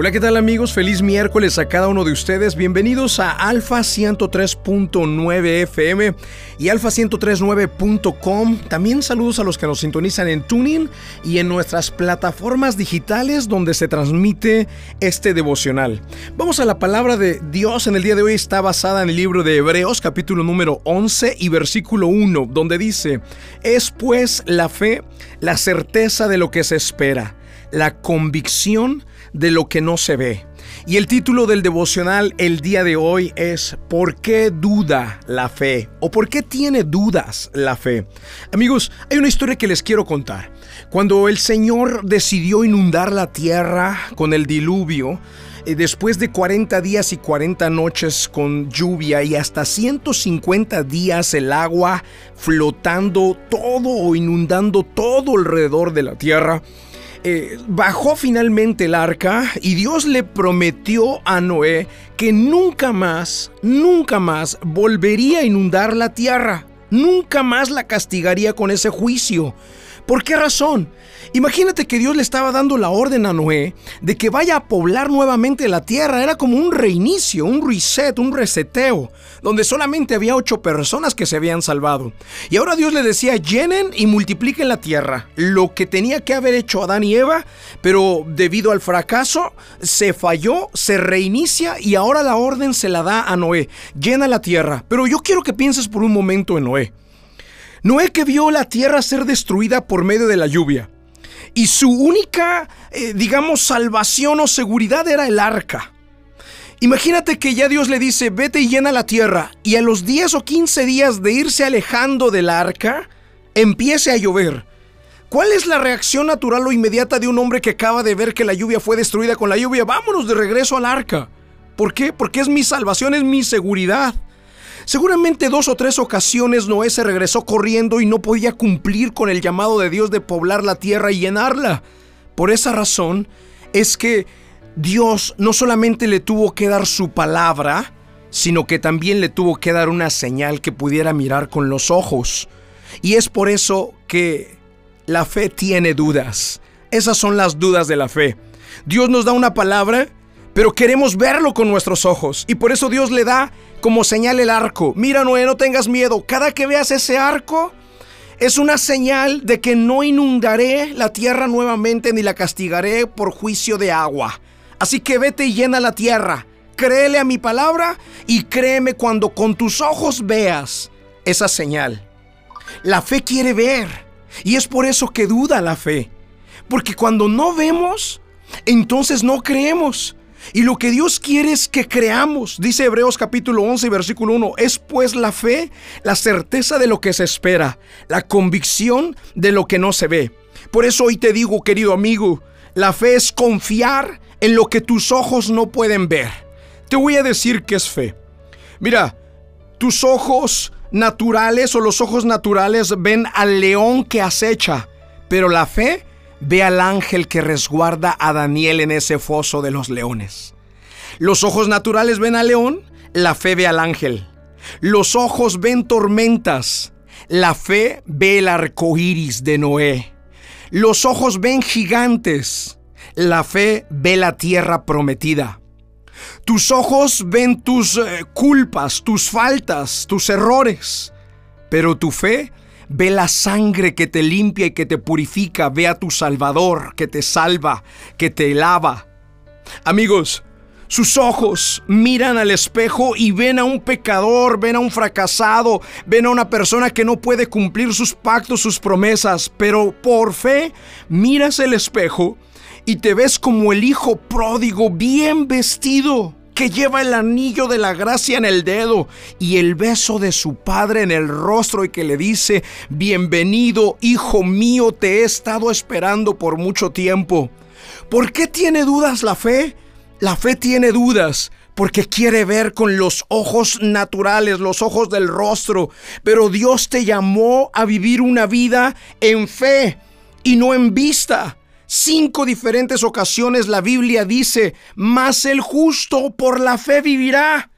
Hola, ¿qué tal amigos? Feliz miércoles a cada uno de ustedes. Bienvenidos a Alfa 103.9 FM y Alfa 103.9.com. También saludos a los que nos sintonizan en Tuning y en nuestras plataformas digitales donde se transmite este devocional. Vamos a la palabra de Dios en el día de hoy. Está basada en el libro de Hebreos, capítulo número 11 y versículo 1, donde dice, es pues la fe, la certeza de lo que se espera, la convicción de lo que no se ve. Y el título del devocional el día de hoy es ¿Por qué duda la fe? ¿O por qué tiene dudas la fe? Amigos, hay una historia que les quiero contar. Cuando el Señor decidió inundar la tierra con el diluvio, eh, después de 40 días y 40 noches con lluvia y hasta 150 días el agua flotando todo o inundando todo alrededor de la tierra, eh, bajó finalmente el arca y Dios le prometió a Noé que nunca más, nunca más volvería a inundar la tierra. Nunca más la castigaría con ese juicio. ¿Por qué razón? Imagínate que Dios le estaba dando la orden a Noé de que vaya a poblar nuevamente la tierra. Era como un reinicio, un reset, un reseteo, donde solamente había ocho personas que se habían salvado. Y ahora Dios le decía, llenen y multipliquen la tierra. Lo que tenía que haber hecho Adán y Eva, pero debido al fracaso, se falló, se reinicia y ahora la orden se la da a Noé. Llena la tierra. Pero yo quiero que pienses por un momento en Noé. Noé que vio la tierra ser destruida por medio de la lluvia. Y su única, eh, digamos, salvación o seguridad era el arca. Imagínate que ya Dios le dice, vete y llena la tierra, y a los 10 o 15 días de irse alejando del arca, empiece a llover. ¿Cuál es la reacción natural o inmediata de un hombre que acaba de ver que la lluvia fue destruida con la lluvia? Vámonos de regreso al arca. ¿Por qué? Porque es mi salvación, es mi seguridad. Seguramente dos o tres ocasiones Noé se regresó corriendo y no podía cumplir con el llamado de Dios de poblar la tierra y llenarla. Por esa razón es que Dios no solamente le tuvo que dar su palabra, sino que también le tuvo que dar una señal que pudiera mirar con los ojos. Y es por eso que la fe tiene dudas. Esas son las dudas de la fe. Dios nos da una palabra pero queremos verlo con nuestros ojos. Y por eso Dios le da como señal el arco. Mira, Noé, no tengas miedo. Cada que veas ese arco, es una señal de que no inundaré la tierra nuevamente ni la castigaré por juicio de agua. Así que vete y llena la tierra. Créele a mi palabra y créeme cuando con tus ojos veas esa señal. La fe quiere ver. Y es por eso que duda la fe. Porque cuando no vemos, entonces no creemos. Y lo que Dios quiere es que creamos, dice Hebreos capítulo 11, versículo 1, es pues la fe, la certeza de lo que se espera, la convicción de lo que no se ve. Por eso hoy te digo, querido amigo, la fe es confiar en lo que tus ojos no pueden ver. Te voy a decir que es fe. Mira, tus ojos naturales o los ojos naturales ven al león que acecha, pero la fe ve al ángel que resguarda a Daniel en ese foso de los leones. Los ojos naturales ven al león, la fe ve al ángel. Los ojos ven tormentas, la fe ve el arco iris de Noé. Los ojos ven gigantes, la fe ve la tierra prometida. Tus ojos ven tus eh, culpas, tus faltas, tus errores, pero tu fe Ve la sangre que te limpia y que te purifica. Ve a tu Salvador que te salva, que te lava. Amigos, sus ojos miran al espejo y ven a un pecador, ven a un fracasado, ven a una persona que no puede cumplir sus pactos, sus promesas, pero por fe miras el espejo y te ves como el hijo pródigo bien vestido que lleva el anillo de la gracia en el dedo y el beso de su padre en el rostro y que le dice, bienvenido, hijo mío, te he estado esperando por mucho tiempo. ¿Por qué tiene dudas la fe? La fe tiene dudas porque quiere ver con los ojos naturales, los ojos del rostro, pero Dios te llamó a vivir una vida en fe y no en vista. Cinco diferentes ocasiones la Biblia dice, mas el justo por la fe vivirá,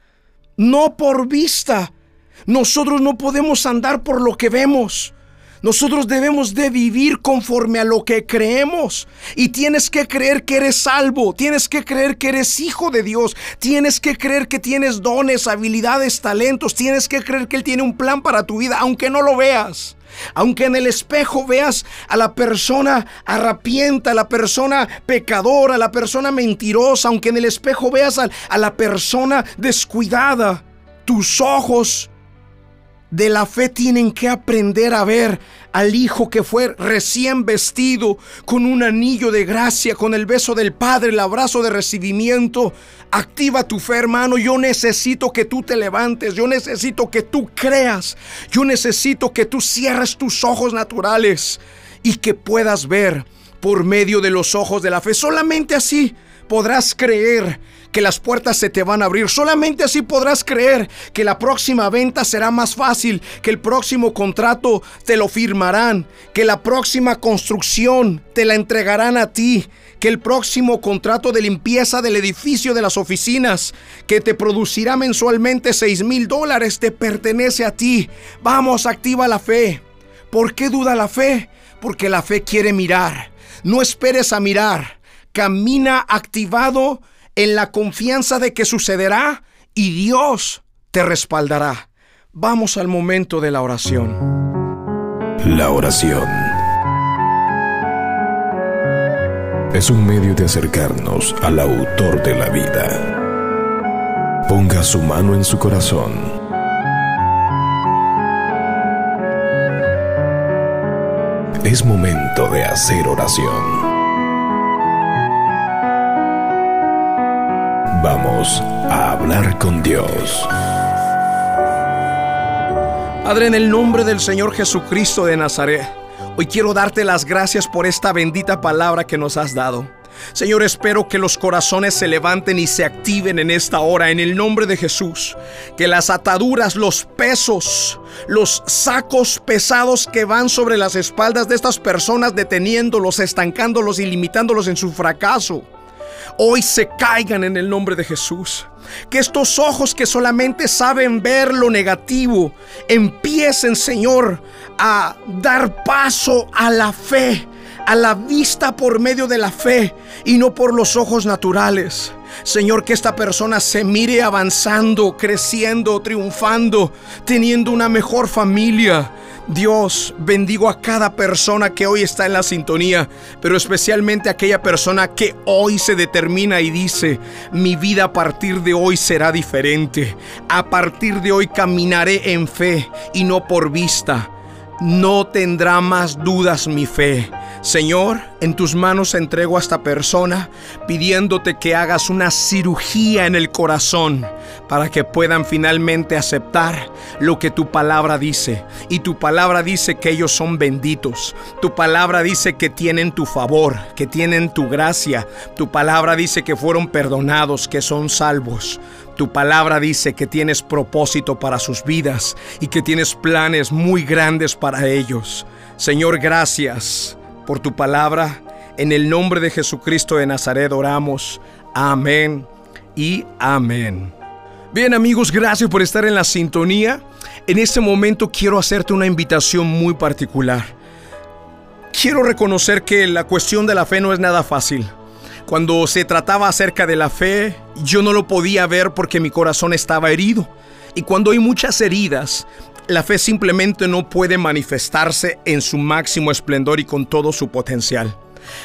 no por vista. Nosotros no podemos andar por lo que vemos. Nosotros debemos de vivir conforme a lo que creemos. Y tienes que creer que eres salvo, tienes que creer que eres hijo de Dios, tienes que creer que tienes dones, habilidades, talentos, tienes que creer que Él tiene un plan para tu vida, aunque no lo veas. Aunque en el espejo veas a la persona arrapienta, a la persona pecadora, a la persona mentirosa, aunque en el espejo veas a, a la persona descuidada, tus ojos de la fe tienen que aprender a ver al hijo que fue recién vestido con un anillo de gracia, con el beso del Padre, el abrazo de recibimiento. Activa tu fe, hermano. Yo necesito que tú te levantes. Yo necesito que tú creas. Yo necesito que tú cierres tus ojos naturales y que puedas ver por medio de los ojos de la fe. Solamente así podrás creer que las puertas se te van a abrir. Solamente así podrás creer que la próxima venta será más fácil, que el próximo contrato te lo firmarán, que la próxima construcción te la entregarán a ti, que el próximo contrato de limpieza del edificio de las oficinas que te producirá mensualmente 6 mil dólares te pertenece a ti. Vamos, activa la fe. ¿Por qué duda la fe? Porque la fe quiere mirar. No esperes a mirar. Camina activado en la confianza de que sucederá y Dios te respaldará. Vamos al momento de la oración. La oración es un medio de acercarnos al autor de la vida. Ponga su mano en su corazón. Es momento de hacer oración. Vamos a hablar con Dios. Padre, en el nombre del Señor Jesucristo de Nazaret, hoy quiero darte las gracias por esta bendita palabra que nos has dado. Señor, espero que los corazones se levanten y se activen en esta hora, en el nombre de Jesús. Que las ataduras, los pesos, los sacos pesados que van sobre las espaldas de estas personas, deteniéndolos, estancándolos y limitándolos en su fracaso hoy se caigan en el nombre de Jesús. Que estos ojos que solamente saben ver lo negativo empiecen, Señor, a dar paso a la fe, a la vista por medio de la fe y no por los ojos naturales. Señor, que esta persona se mire avanzando, creciendo, triunfando, teniendo una mejor familia, Dios, bendigo a cada persona que hoy está en la sintonía, pero especialmente a aquella persona que hoy se determina y dice, mi vida a partir de hoy será diferente. A partir de hoy caminaré en fe y no por vista. No tendrá más dudas mi fe. Señor, en tus manos entrego a esta persona pidiéndote que hagas una cirugía en el corazón para que puedan finalmente aceptar lo que tu palabra dice. Y tu palabra dice que ellos son benditos. Tu palabra dice que tienen tu favor, que tienen tu gracia. Tu palabra dice que fueron perdonados, que son salvos. Tu palabra dice que tienes propósito para sus vidas y que tienes planes muy grandes para ellos. Señor, gracias por tu palabra. En el nombre de Jesucristo de Nazaret oramos. Amén y amén. Bien amigos, gracias por estar en la sintonía. En este momento quiero hacerte una invitación muy particular. Quiero reconocer que la cuestión de la fe no es nada fácil. Cuando se trataba acerca de la fe, yo no lo podía ver porque mi corazón estaba herido. Y cuando hay muchas heridas, la fe simplemente no puede manifestarse en su máximo esplendor y con todo su potencial.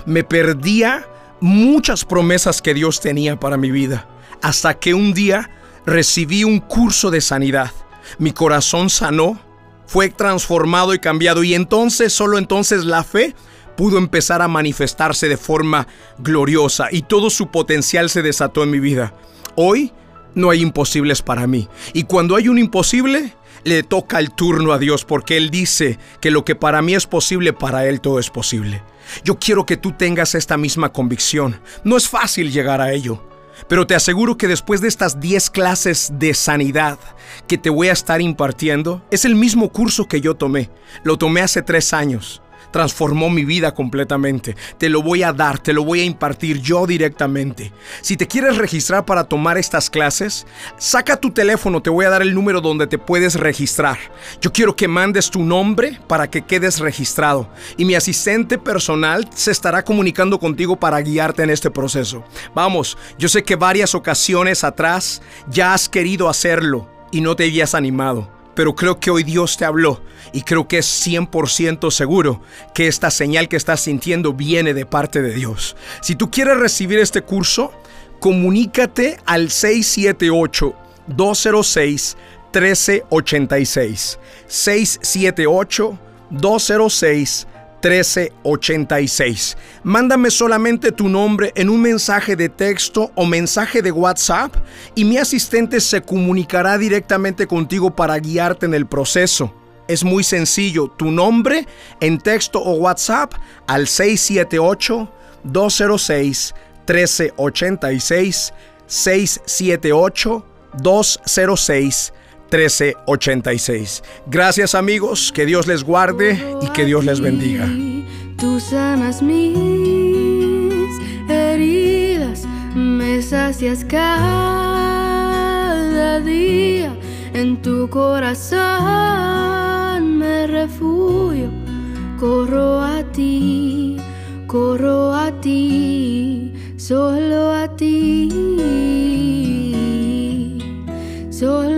Me perdía muchas promesas que Dios tenía para mi vida, hasta que un día recibí un curso de sanidad. Mi corazón sanó, fue transformado y cambiado y entonces, solo entonces la fe pudo empezar a manifestarse de forma gloriosa y todo su potencial se desató en mi vida. Hoy no hay imposibles para mí. Y cuando hay un imposible, le toca el turno a Dios porque Él dice que lo que para mí es posible, para Él todo es posible. Yo quiero que tú tengas esta misma convicción. No es fácil llegar a ello. Pero te aseguro que después de estas 10 clases de sanidad que te voy a estar impartiendo, es el mismo curso que yo tomé. Lo tomé hace tres años transformó mi vida completamente. Te lo voy a dar, te lo voy a impartir yo directamente. Si te quieres registrar para tomar estas clases, saca tu teléfono, te voy a dar el número donde te puedes registrar. Yo quiero que mandes tu nombre para que quedes registrado y mi asistente personal se estará comunicando contigo para guiarte en este proceso. Vamos, yo sé que varias ocasiones atrás ya has querido hacerlo y no te habías animado pero creo que hoy Dios te habló y creo que es 100% seguro que esta señal que estás sintiendo viene de parte de Dios. Si tú quieres recibir este curso, comunícate al 678 206 1386. 678 206 1386. Mándame solamente tu nombre en un mensaje de texto o mensaje de WhatsApp y mi asistente se comunicará directamente contigo para guiarte en el proceso. Es muy sencillo, tu nombre en texto o WhatsApp al 678 206 1386 678 206 1386. Gracias amigos, que Dios les guarde y que Dios les bendiga. Tú sanas mis heridas, me sacias cada día. En tu corazón me refugio, corro a ti, corro a ti, solo a ti solo.